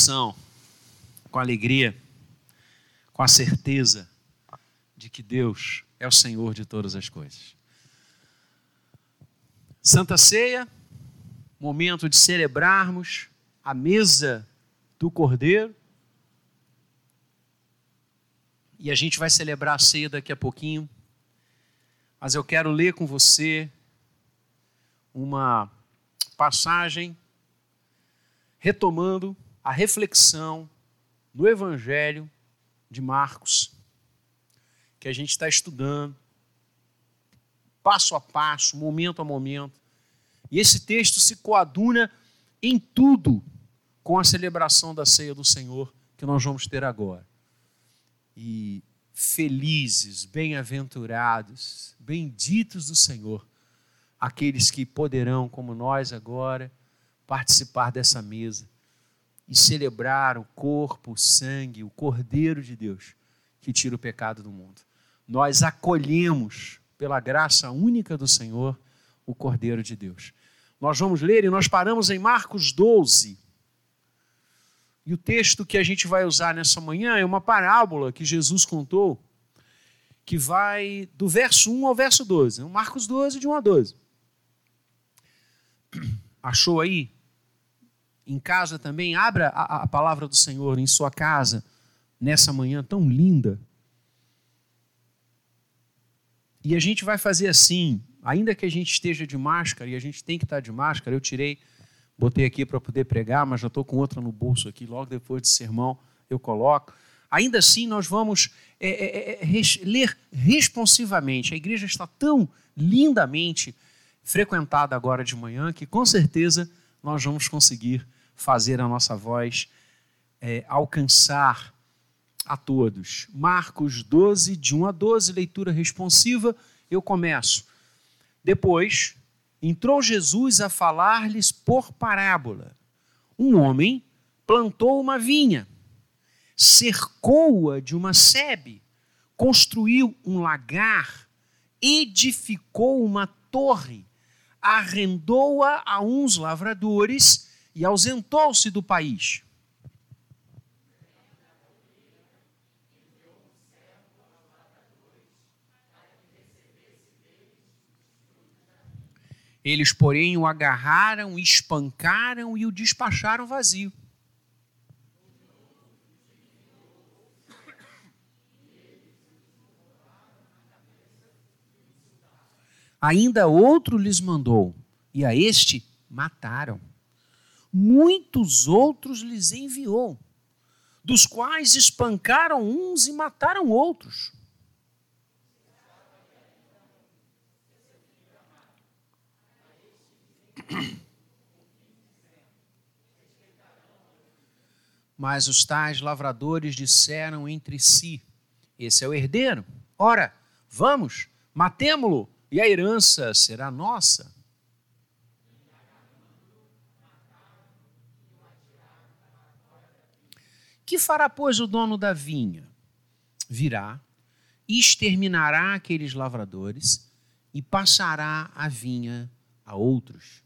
convicção, com alegria, com a certeza de que Deus é o Senhor de todas as coisas. Santa Ceia, momento de celebrarmos a mesa do Cordeiro. E a gente vai celebrar a ceia daqui a pouquinho. Mas eu quero ler com você uma passagem retomando a reflexão no Evangelho de Marcos, que a gente está estudando, passo a passo, momento a momento. E esse texto se coaduna em tudo com a celebração da ceia do Senhor que nós vamos ter agora. E felizes, bem-aventurados, benditos do Senhor, aqueles que poderão, como nós agora, participar dessa mesa e celebrar o corpo, o sangue, o Cordeiro de Deus que tira o pecado do mundo. Nós acolhemos, pela graça única do Senhor, o Cordeiro de Deus. Nós vamos ler e nós paramos em Marcos 12. E o texto que a gente vai usar nessa manhã é uma parábola que Jesus contou, que vai do verso 1 ao verso 12. Marcos 12, de 1 a 12. Achou aí? Em casa também, abra a, a palavra do Senhor em sua casa nessa manhã tão linda. E a gente vai fazer assim, ainda que a gente esteja de máscara, e a gente tem que estar de máscara, eu tirei, botei aqui para poder pregar, mas já estou com outra no bolso aqui, logo depois do sermão eu coloco. Ainda assim, nós vamos é, é, é, res, ler responsivamente. A igreja está tão lindamente frequentada agora de manhã que com certeza nós vamos conseguir fazer a nossa voz é, alcançar a todos. Marcos 12, de 1 a 12, leitura responsiva, eu começo. Depois, entrou Jesus a falar-lhes por parábola. Um homem plantou uma vinha, cercou-a de uma sebe, construiu um lagar, edificou uma torre, arrendou-a a uns lavradores e ausentou-se do país. Eles, porém, o agarraram, espancaram e o despacharam vazio. Ainda outro lhes mandou, e a este mataram muitos outros lhes enviou, dos quais espancaram uns e mataram outros. Mas os tais lavradores disseram entre si: Esse é o herdeiro. Ora, vamos, matemo-lo, e a herança será nossa. Que fará, pois, o dono da vinha? Virá, exterminará aqueles lavradores e passará a vinha a outros.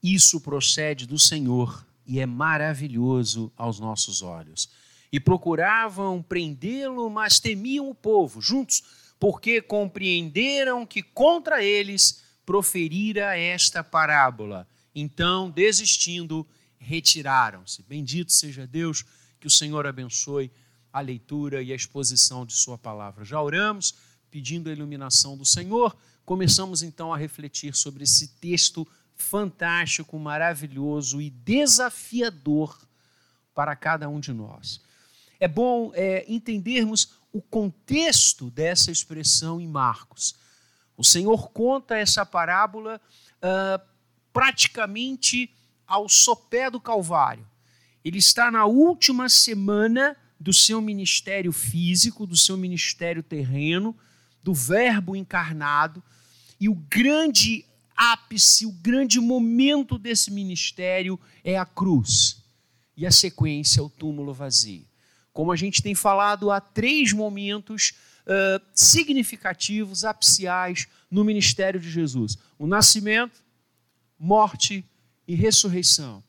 Isso procede do Senhor e é maravilhoso aos nossos olhos e procuravam prendê-lo, mas temiam o povo juntos, porque compreenderam que contra eles proferira esta parábola. Então, desistindo, retiraram-se. Bendito seja Deus, que o Senhor abençoe a leitura e a exposição de Sua palavra. Já oramos, pedindo a iluminação do Senhor. Começamos então a refletir sobre esse texto fantástico, maravilhoso e desafiador para cada um de nós é bom é, entendermos o contexto dessa expressão em Marcos. O Senhor conta essa parábola uh, praticamente ao sopé do Calvário. Ele está na última semana do seu ministério físico, do seu ministério terreno, do Verbo encarnado, e o grande ápice, o grande momento desse ministério é a cruz, e a sequência, o túmulo vazio como a gente tem falado, há três momentos uh, significativos, apiciais, no ministério de Jesus: o nascimento, morte e ressurreição.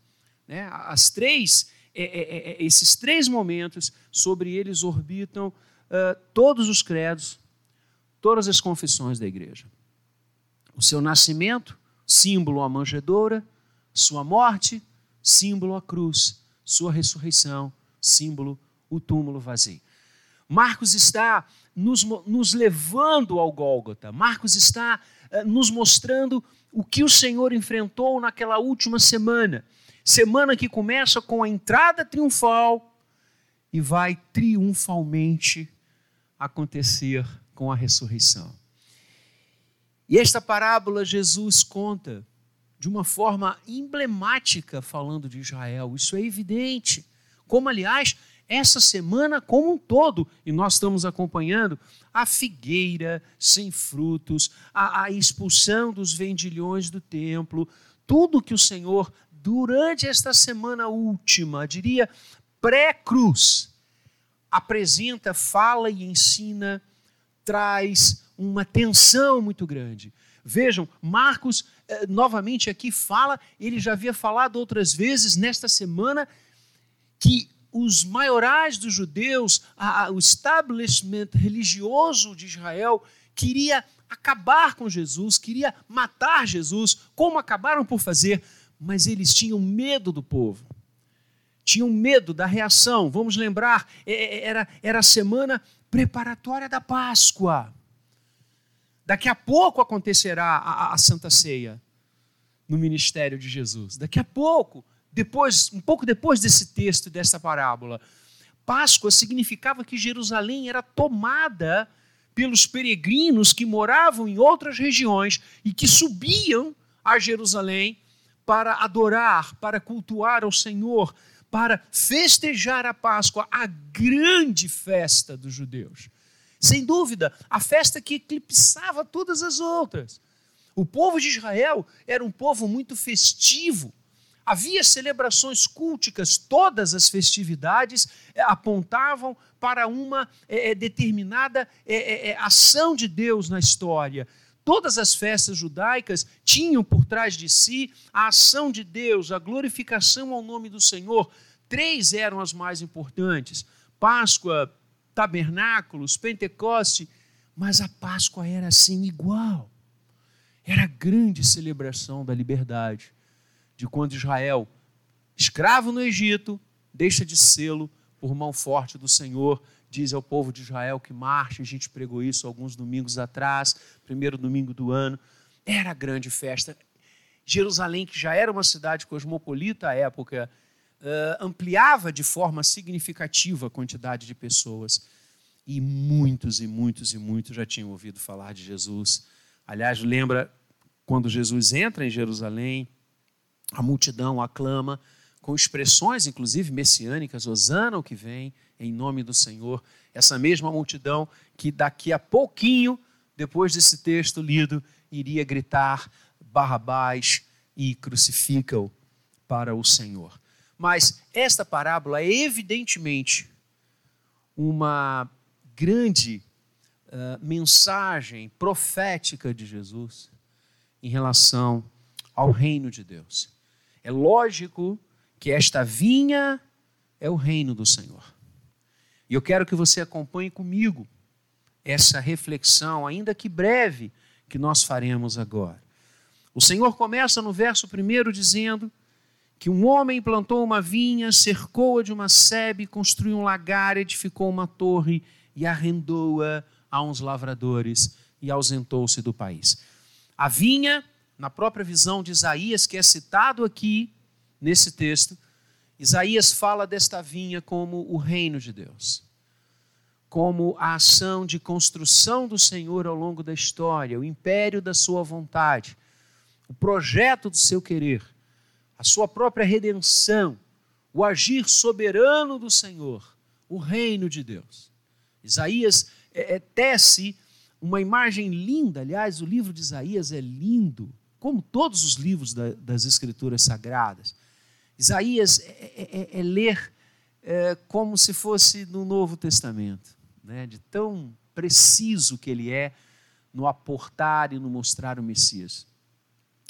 Né? As três, é, é, é, esses três momentos, sobre eles orbitam uh, todos os credos, todas as confissões da igreja. O seu nascimento, símbolo a manjedoura, sua morte, símbolo a cruz, sua ressurreição, símbolo o túmulo vazio. Marcos está nos, nos levando ao Gólgota, Marcos está uh, nos mostrando o que o Senhor enfrentou naquela última semana. Semana que começa com a entrada triunfal e vai triunfalmente acontecer com a ressurreição. E esta parábola Jesus conta de uma forma emblemática falando de Israel. Isso é evidente. Como, aliás, essa semana como um todo, e nós estamos acompanhando a figueira sem frutos, a, a expulsão dos vendilhões do templo, tudo que o Senhor, durante esta semana última, diria pré-cruz, apresenta, fala e ensina, traz uma tensão muito grande. Vejam, Marcos eh, novamente aqui fala, ele já havia falado outras vezes nesta semana, que os maiorais dos judeus, a, a, o establishment religioso de Israel, queria acabar com Jesus, queria matar Jesus, como acabaram por fazer, mas eles tinham medo do povo. Tinham medo da reação. Vamos lembrar, é, é, era, era a semana preparatória da Páscoa. Daqui a pouco acontecerá a, a Santa Ceia no ministério de Jesus. Daqui a pouco depois, um pouco depois desse texto, dessa parábola, Páscoa significava que Jerusalém era tomada pelos peregrinos que moravam em outras regiões e que subiam a Jerusalém para adorar, para cultuar ao Senhor, para festejar a Páscoa, a grande festa dos judeus. Sem dúvida, a festa que eclipsava todas as outras. O povo de Israel era um povo muito festivo, Havia celebrações culticas, todas as festividades eh, apontavam para uma é, determinada é, é, ação de Deus na história. Todas as festas judaicas tinham por trás de si a ação de Deus, a glorificação ao nome do Senhor. Três eram as mais importantes: Páscoa, Tabernáculos, Pentecoste. Mas a Páscoa era assim igual. Era a grande celebração da liberdade de quando Israel, escravo no Egito, deixa de sê-lo por mão forte do Senhor, diz ao povo de Israel que marche, a gente pregou isso alguns domingos atrás, primeiro domingo do ano, era grande festa. Jerusalém, que já era uma cidade cosmopolita à época, ampliava de forma significativa a quantidade de pessoas. E muitos e muitos e muitos já tinham ouvido falar de Jesus. Aliás, lembra quando Jesus entra em Jerusalém, a multidão aclama com expressões, inclusive messiânicas, Osana o que vem, em nome do Senhor. Essa mesma multidão que daqui a pouquinho, depois desse texto lido, iria gritar Barrabás e crucifica-o para o Senhor. Mas esta parábola é evidentemente uma grande uh, mensagem profética de Jesus em relação ao reino de Deus. É lógico que esta vinha é o reino do Senhor. E eu quero que você acompanhe comigo essa reflexão, ainda que breve, que nós faremos agora. O Senhor começa no verso primeiro dizendo que um homem plantou uma vinha, cercou-a de uma sebe, construiu um lagar, edificou uma torre e arrendou-a a uns lavradores e ausentou-se do país. A vinha na própria visão de Isaías, que é citado aqui nesse texto, Isaías fala desta vinha como o reino de Deus, como a ação de construção do Senhor ao longo da história, o império da sua vontade, o projeto do seu querer, a sua própria redenção, o agir soberano do Senhor, o reino de Deus. Isaías é, é, tece uma imagem linda, aliás, o livro de Isaías é lindo, como todos os livros da, das Escrituras Sagradas. Isaías é, é, é, é ler é, como se fosse no Novo Testamento, né? de tão preciso que ele é no aportar e no mostrar o Messias.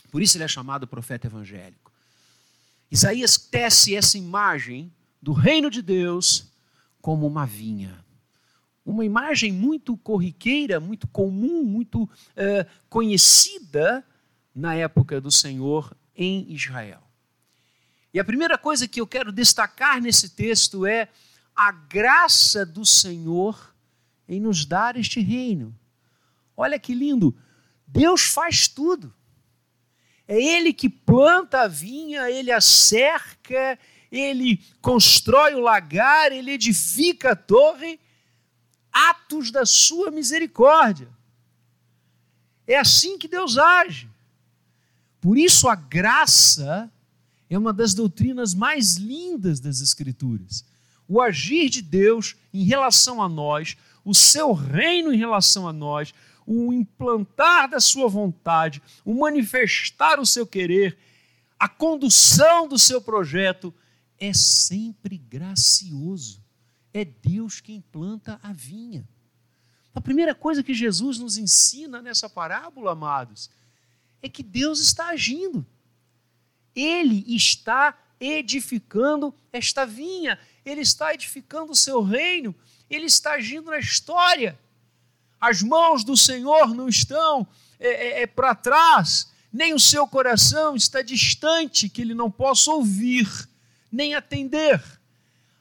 Por isso ele é chamado profeta evangélico. Isaías tece essa imagem do reino de Deus como uma vinha. Uma imagem muito corriqueira, muito comum, muito é, conhecida na época do Senhor em Israel. E a primeira coisa que eu quero destacar nesse texto é a graça do Senhor em nos dar este reino. Olha que lindo! Deus faz tudo. É Ele que planta a vinha, Ele a cerca, Ele constrói o lagar, Ele edifica a torre, atos da sua misericórdia. É assim que Deus age. Por isso a graça é uma das doutrinas mais lindas das Escrituras. O agir de Deus em relação a nós, o seu reino em relação a nós, o implantar da sua vontade, o manifestar o seu querer, a condução do seu projeto é sempre gracioso. É Deus quem planta a vinha. A primeira coisa que Jesus nos ensina nessa parábola, amados, é que Deus está agindo. Ele está edificando esta vinha, ele está edificando o seu reino, ele está agindo na história. As mãos do Senhor não estão é, é, é para trás, nem o seu coração está distante, que ele não possa ouvir, nem atender.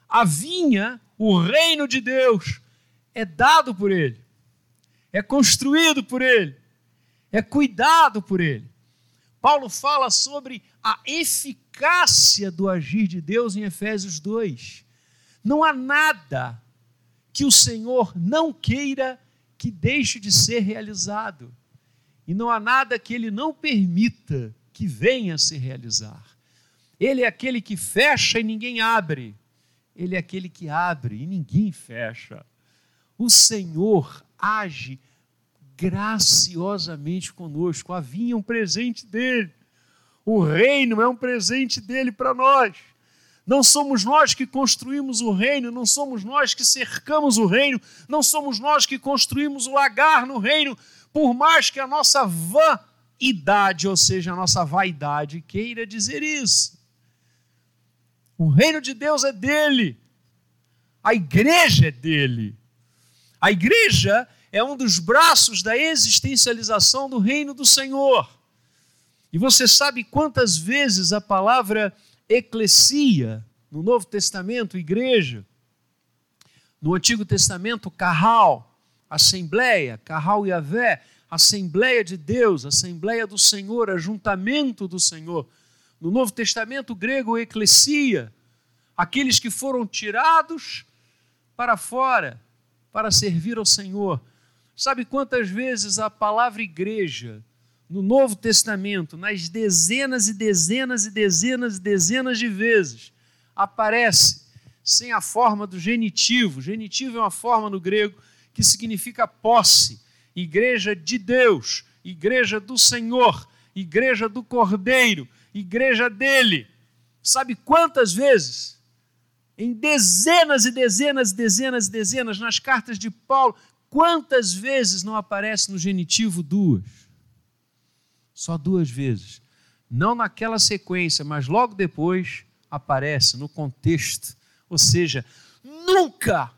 A vinha, o reino de Deus, é dado por ele, é construído por ele, é cuidado por ele. Paulo fala sobre a eficácia do agir de Deus em Efésios 2. Não há nada que o Senhor não queira que deixe de ser realizado. E não há nada que ele não permita que venha a se realizar. Ele é aquele que fecha e ninguém abre. Ele é aquele que abre e ninguém fecha. O Senhor age graciosamente conosco. Havia um presente dele. O reino é um presente dele para nós. Não somos nós que construímos o reino, não somos nós que cercamos o reino, não somos nós que construímos o lagar no reino, por mais que a nossa vaidade, ou seja, a nossa vaidade, queira dizer isso. O reino de Deus é dele, a igreja é dele. A igreja é um dos braços da existencialização do reino do Senhor. E você sabe quantas vezes a palavra eclesia, no Novo Testamento, igreja, no Antigo Testamento, carral, assembleia, carral Yahvé, assembleia de Deus, assembleia do Senhor, ajuntamento do Senhor. No Novo Testamento grego, eclesia, aqueles que foram tirados para fora para servir ao Senhor. Sabe quantas vezes a palavra igreja no Novo Testamento, nas dezenas e dezenas e dezenas e dezenas de vezes, aparece sem a forma do genitivo. Genitivo é uma forma no grego que significa posse, igreja de Deus, igreja do Senhor, igreja do Cordeiro, igreja dele. Sabe quantas vezes? Em dezenas e dezenas dezenas e dezenas, nas cartas de Paulo, Quantas vezes não aparece no genitivo duas? Só duas vezes. Não naquela sequência, mas logo depois aparece no contexto. Ou seja, nunca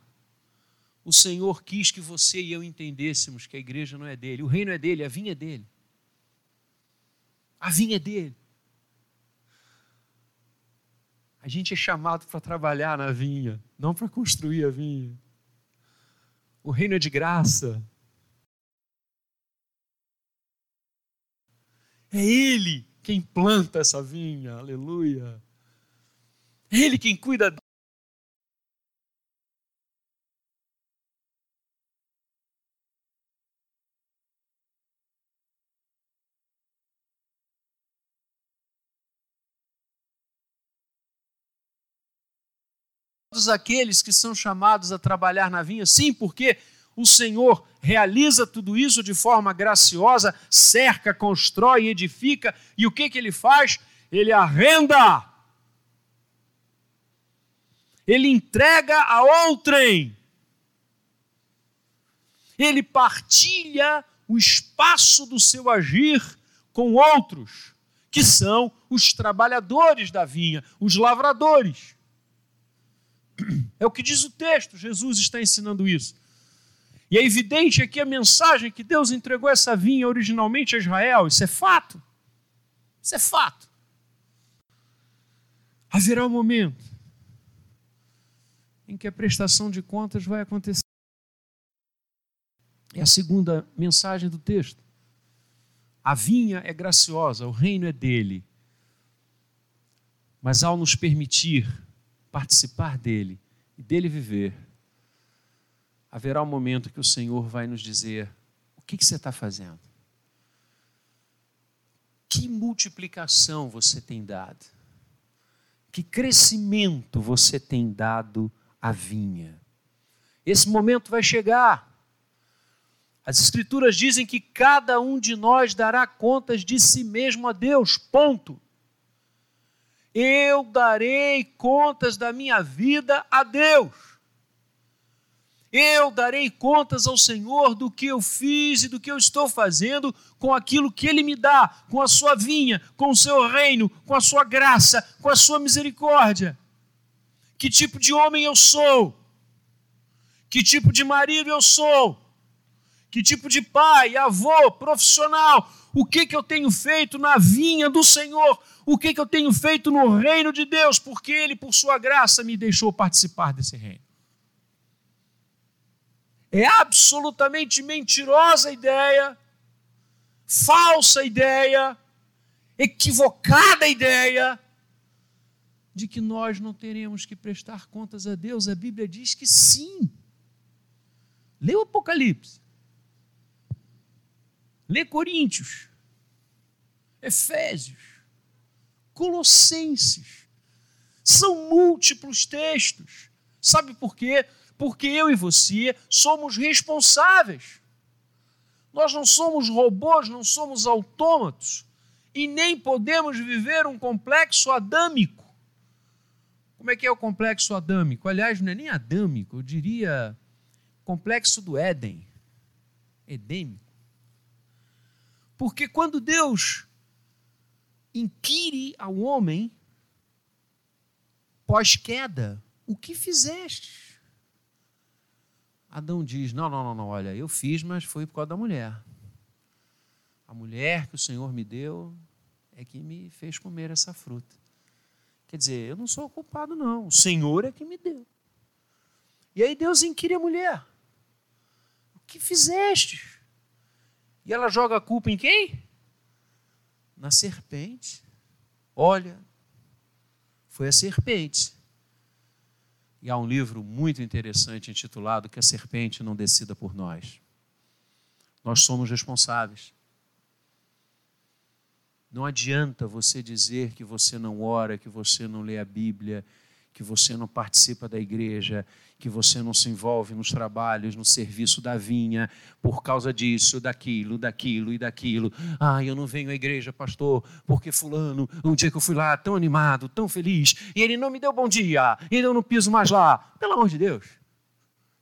o Senhor quis que você e eu entendêssemos que a igreja não é dele, o reino é dele, a vinha é dele. A vinha é dele. A gente é chamado para trabalhar na vinha, não para construir a vinha. O reino é de graça. É Ele quem planta essa vinha, aleluia. É Ele quem cuida aqueles que são chamados a trabalhar na vinha? Sim, porque o Senhor realiza tudo isso de forma graciosa, cerca, constrói, edifica, e o que, que ele faz? Ele arrenda. ele entrega a outrem. Ele partilha o espaço do seu agir com outros, que são os trabalhadores da vinha, os lavradores. É o que diz o texto, Jesus está ensinando isso. E é evidente aqui a mensagem que Deus entregou essa vinha originalmente a Israel, isso é fato. Isso é fato. Haverá um momento em que a prestação de contas vai acontecer. É a segunda mensagem do texto. A vinha é graciosa, o reino é dele. Mas ao nos permitir participar dele e dele viver, haverá um momento que o Senhor vai nos dizer: o que, que você está fazendo? Que multiplicação você tem dado? Que crescimento você tem dado à vinha? Esse momento vai chegar. As Escrituras dizem que cada um de nós dará contas de si mesmo a Deus, ponto. Eu darei contas da minha vida a Deus. Eu darei contas ao Senhor do que eu fiz e do que eu estou fazendo com aquilo que Ele me dá, com a sua vinha, com o seu reino, com a sua graça, com a sua misericórdia. Que tipo de homem eu sou? Que tipo de marido eu sou? Que tipo de pai, avô, profissional? O que, que eu tenho feito na vinha do Senhor? O que, que eu tenho feito no reino de Deus? Porque Ele, por sua graça, me deixou participar desse reino. É absolutamente mentirosa a ideia, falsa a ideia, equivocada a ideia de que nós não teremos que prestar contas a Deus. A Bíblia diz que sim. Lê o Apocalipse. Lê Coríntios. Efésios. Colossenses. São múltiplos textos. Sabe por quê? porque eu e você somos responsáveis. Nós não somos robôs, não somos autômatos e nem podemos viver um complexo adâmico. Como é que é o complexo adâmico? Aliás, não é nem adâmico, eu diria complexo do Éden, edêmico. Porque quando Deus inquire ao homem, pós-queda, o que fizeste? Adão diz: Não, não, não, não, olha, eu fiz, mas foi por causa da mulher. A mulher que o Senhor me deu é que me fez comer essa fruta. Quer dizer, eu não sou culpado, não. O Senhor é que me deu. E aí Deus inquire a mulher: O que fizeste? E ela joga a culpa em quem? Na serpente. Olha, foi a serpente e há um livro muito interessante intitulado Que a Serpente Não Decida por Nós. Nós somos responsáveis. Não adianta você dizer que você não ora, que você não lê a Bíblia, que você não participa da igreja, que você não se envolve nos trabalhos, no serviço da vinha, por causa disso, daquilo, daquilo e daquilo. Ah, eu não venho à igreja, pastor, porque fulano, um dia que eu fui lá tão animado, tão feliz, e ele não me deu bom dia, e eu não piso mais lá. Pelo amor de Deus.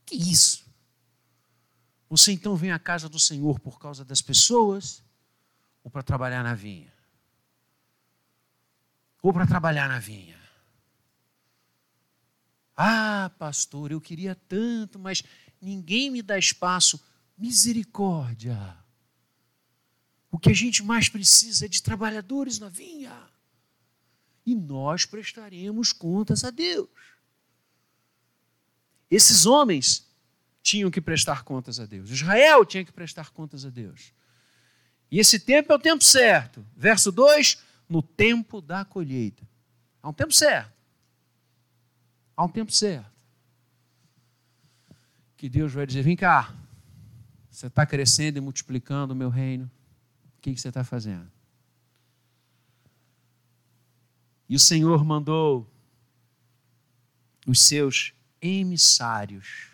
Que isso? Você então vem à casa do Senhor por causa das pessoas ou para trabalhar na vinha? Ou para trabalhar na vinha? Ah, pastor, eu queria tanto, mas ninguém me dá espaço. Misericórdia. O que a gente mais precisa é de trabalhadores na vinha. E nós prestaremos contas a Deus. Esses homens tinham que prestar contas a Deus. Israel tinha que prestar contas a Deus. E esse tempo é o tempo certo. Verso 2: no tempo da colheita. Há um tempo certo. Há um tempo certo. Que Deus vai dizer: vem cá, você está crescendo e multiplicando o meu reino. O que, que você está fazendo? E o Senhor mandou os seus emissários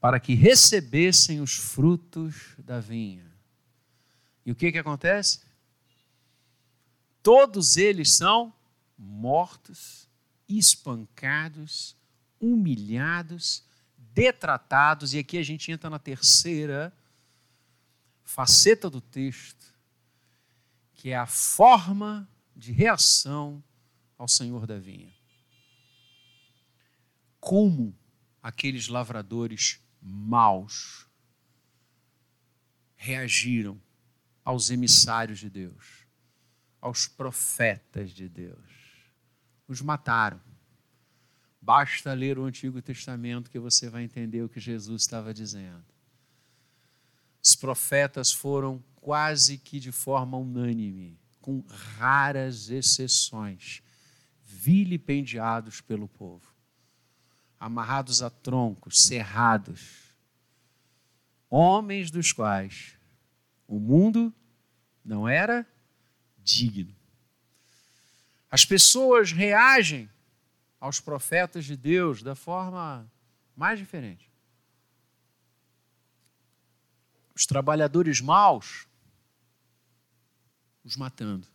para que recebessem os frutos da vinha. E o que, que acontece? Todos eles são mortos espancados, humilhados, detratados, e aqui a gente entra na terceira faceta do texto, que é a forma de reação ao Senhor da vinha. Como aqueles lavradores maus reagiram aos emissários de Deus, aos profetas de Deus. Os mataram. Basta ler o Antigo Testamento que você vai entender o que Jesus estava dizendo. Os profetas foram quase que de forma unânime, com raras exceções, vilipendiados pelo povo, amarrados a troncos, cerrados, homens dos quais o mundo não era digno. As pessoas reagem aos profetas de Deus da forma mais diferente. Os trabalhadores maus, os matando.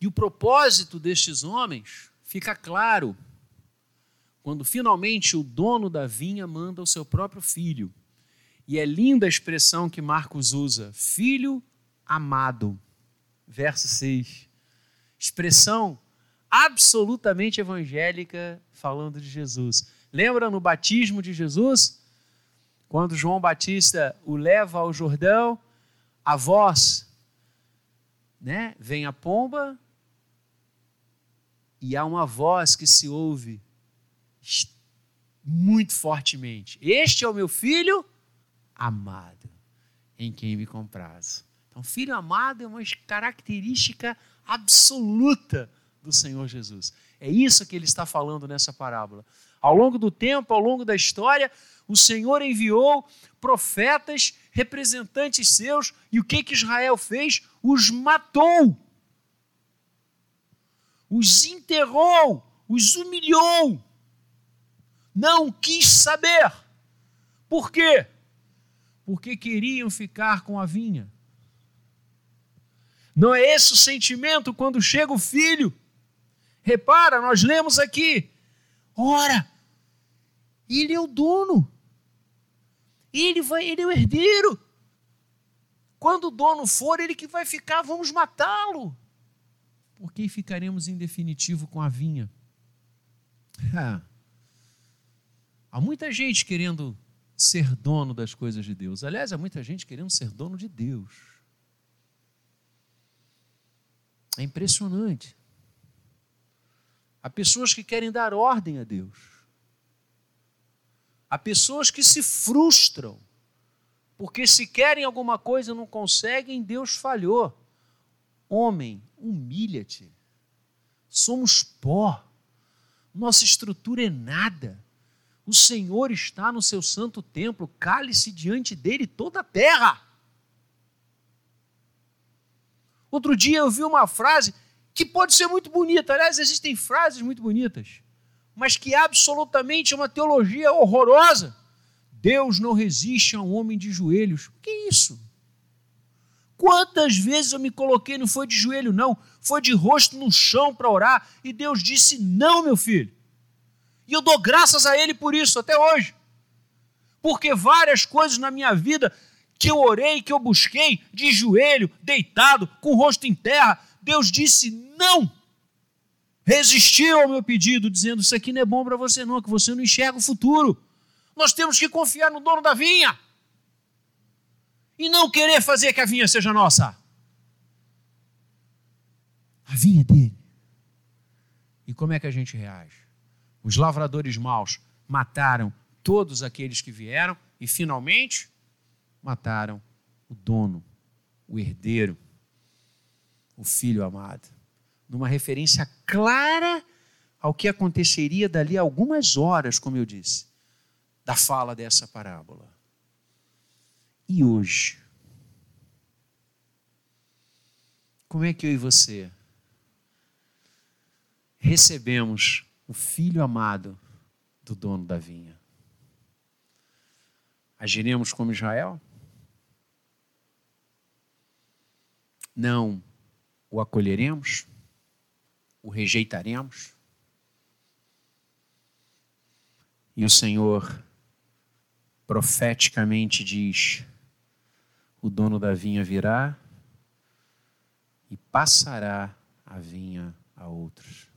E o propósito destes homens fica claro quando finalmente o dono da vinha manda o seu próprio filho. E é linda a expressão que Marcos usa: filho amado. Verso 6. Expressão absolutamente evangélica falando de Jesus. Lembra no batismo de Jesus? Quando João Batista o leva ao Jordão, a voz, né? Vem a pomba e há uma voz que se ouve muito fortemente. Este é o meu filho amado, em quem me comprazo. Então, filho amado é uma característica absoluta do Senhor Jesus. É isso que ele está falando nessa parábola. Ao longo do tempo, ao longo da história, o Senhor enviou profetas, representantes seus, e o que que Israel fez? Os matou. Os enterrou, os humilhou não quis saber. Por quê? Porque queriam ficar com a vinha. Não é esse o sentimento quando chega o filho? Repara, nós lemos aqui. Ora, ele é o dono. Ele vai, ele é o herdeiro. Quando o dono for, ele que vai ficar, vamos matá-lo. Porque ficaremos em definitivo com a vinha. Há muita gente querendo ser dono das coisas de Deus. Aliás, há muita gente querendo ser dono de Deus. É impressionante. Há pessoas que querem dar ordem a Deus. Há pessoas que se frustram, porque se querem alguma coisa e não conseguem, Deus falhou. Homem, humilha-te. Somos pó. Nossa estrutura é nada. O Senhor está no seu santo templo, cale-se diante dele toda a terra. Outro dia eu vi uma frase que pode ser muito bonita, aliás, existem frases muito bonitas, mas que absolutamente é uma teologia horrorosa. Deus não resiste a um homem de joelhos. O que é isso? Quantas vezes eu me coloquei, não foi de joelho, não, foi de rosto no chão para orar, e Deus disse: Não, meu filho. E eu dou graças a Ele por isso até hoje. Porque várias coisas na minha vida que eu orei, que eu busquei, de joelho, deitado, com o rosto em terra, Deus disse não. Resistiu ao meu pedido, dizendo: Isso aqui não é bom para você, não, que você não enxerga o futuro. Nós temos que confiar no dono da vinha e não querer fazer que a vinha seja nossa. A vinha é dele. E como é que a gente reage? Os lavradores maus mataram todos aqueles que vieram e, finalmente, mataram o dono, o herdeiro, o filho amado. Numa referência clara ao que aconteceria dali a algumas horas, como eu disse, da fala dessa parábola. E hoje? Como é que eu e você recebemos o filho amado do dono da vinha. Agiremos como Israel? Não o acolheremos? o rejeitaremos? E o Senhor profeticamente diz: o dono da vinha virá e passará a vinha a outros.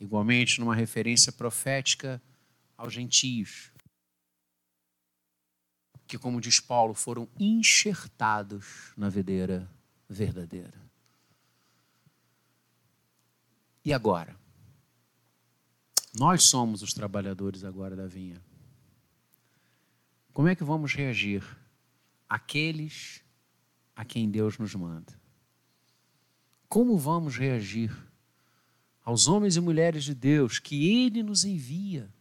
Igualmente, numa referência profética aos gentios, que, como diz Paulo, foram enxertados na videira verdadeira. E agora? Nós somos os trabalhadores agora da vinha. Como é que vamos reagir àqueles a quem Deus nos manda? Como vamos reagir aos homens e mulheres de Deus que Ele nos envia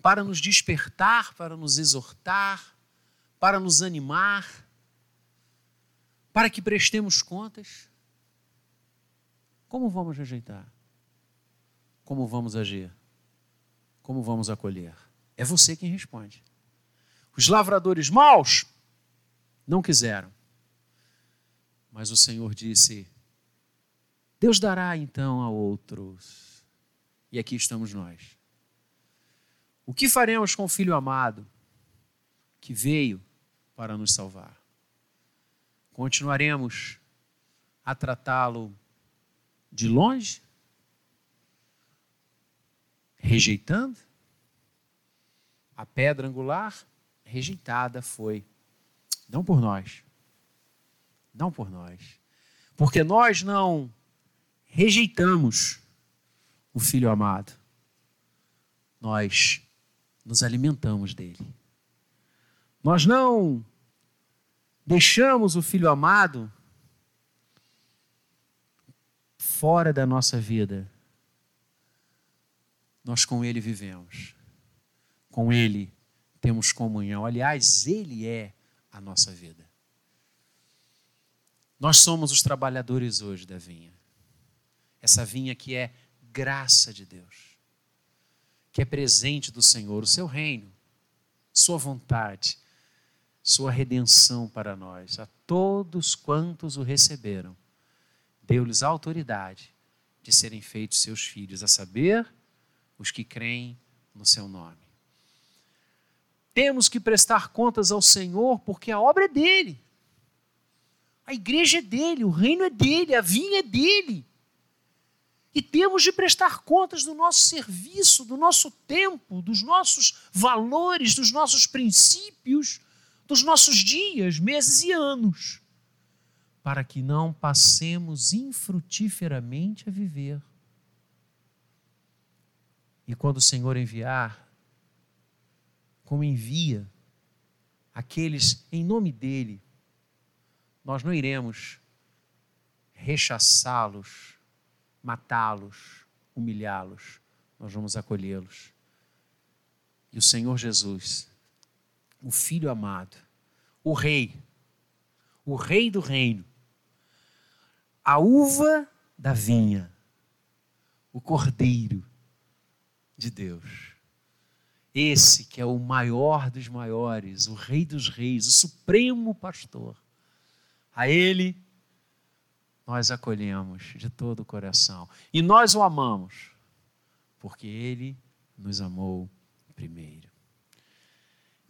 para nos despertar, para nos exortar, para nos animar, para que prestemos contas? Como vamos rejeitar? Como vamos agir? Como vamos acolher? É você quem responde. Os lavradores maus não quiseram. Mas o Senhor disse: Deus dará então a outros. E aqui estamos nós. O que faremos com o filho amado que veio para nos salvar? Continuaremos a tratá-lo de longe? Rejeitando? A pedra angular rejeitada foi. Não por nós. Não por nós. Porque nós não rejeitamos o Filho amado. Nós nos alimentamos dele. Nós não deixamos o Filho amado fora da nossa vida. Nós com ele vivemos. Com ele temos comunhão. Aliás, Ele é a nossa vida. Nós somos os trabalhadores hoje da vinha. Essa vinha que é graça de Deus, que é presente do Senhor, o seu reino, sua vontade, sua redenção para nós. A todos quantos o receberam, deu-lhes autoridade de serem feitos seus filhos, a saber, os que creem no seu nome. Temos que prestar contas ao Senhor porque a obra é dele. A igreja é dele, o reino é dele, a vinha é dele. E temos de prestar contas do nosso serviço, do nosso tempo, dos nossos valores, dos nossos princípios, dos nossos dias, meses e anos, para que não passemos infrutíferamente a viver. E quando o Senhor enviar como envia aqueles em nome dele, nós não iremos rechaçá-los, matá-los, humilhá-los, nós vamos acolhê-los. E o Senhor Jesus, o Filho amado, o Rei, o Rei do reino, a uva da vinha, o Cordeiro de Deus esse que é o maior dos maiores, o Rei dos Reis, o Supremo Pastor. A Ele nós acolhemos de todo o coração. E nós o amamos, porque Ele nos amou primeiro.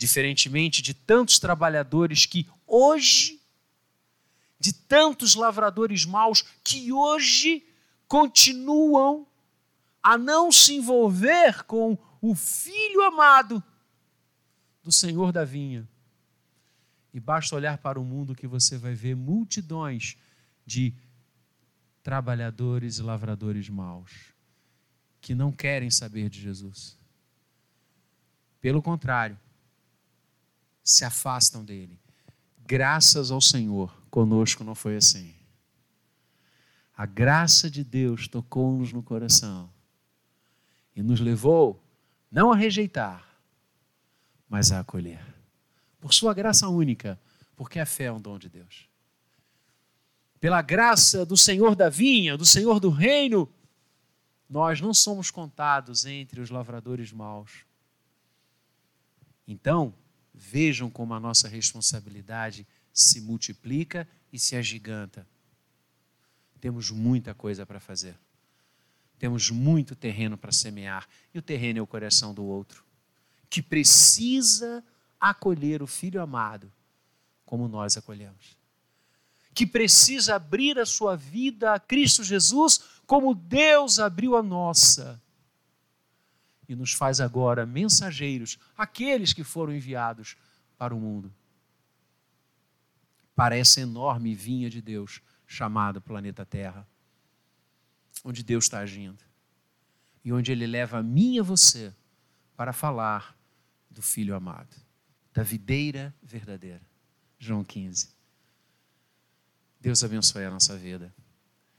Diferentemente de tantos trabalhadores que hoje, de tantos lavradores maus que hoje continuam a não se envolver com o filho amado do Senhor da vinha. E basta olhar para o mundo que você vai ver multidões de trabalhadores e lavradores maus que não querem saber de Jesus. Pelo contrário, se afastam dele. Graças ao Senhor, conosco não foi assim. A graça de Deus tocou-nos no coração e nos levou não a rejeitar, mas a acolher. Por sua graça única, porque a fé é um dom de Deus. Pela graça do Senhor da vinha, do Senhor do reino, nós não somos contados entre os lavradores maus. Então, vejam como a nossa responsabilidade se multiplica e se agiganta. Temos muita coisa para fazer. Temos muito terreno para semear. E o terreno é o coração do outro, que precisa acolher o filho amado como nós acolhemos. Que precisa abrir a sua vida a Cristo Jesus como Deus abriu a nossa. E nos faz agora mensageiros, aqueles que foram enviados para o mundo, para essa enorme vinha de Deus chamada planeta Terra, onde Deus está agindo e onde Ele leva a mim e a você para falar do Filho amado, da videira verdadeira. João 15. Deus abençoe a nossa vida.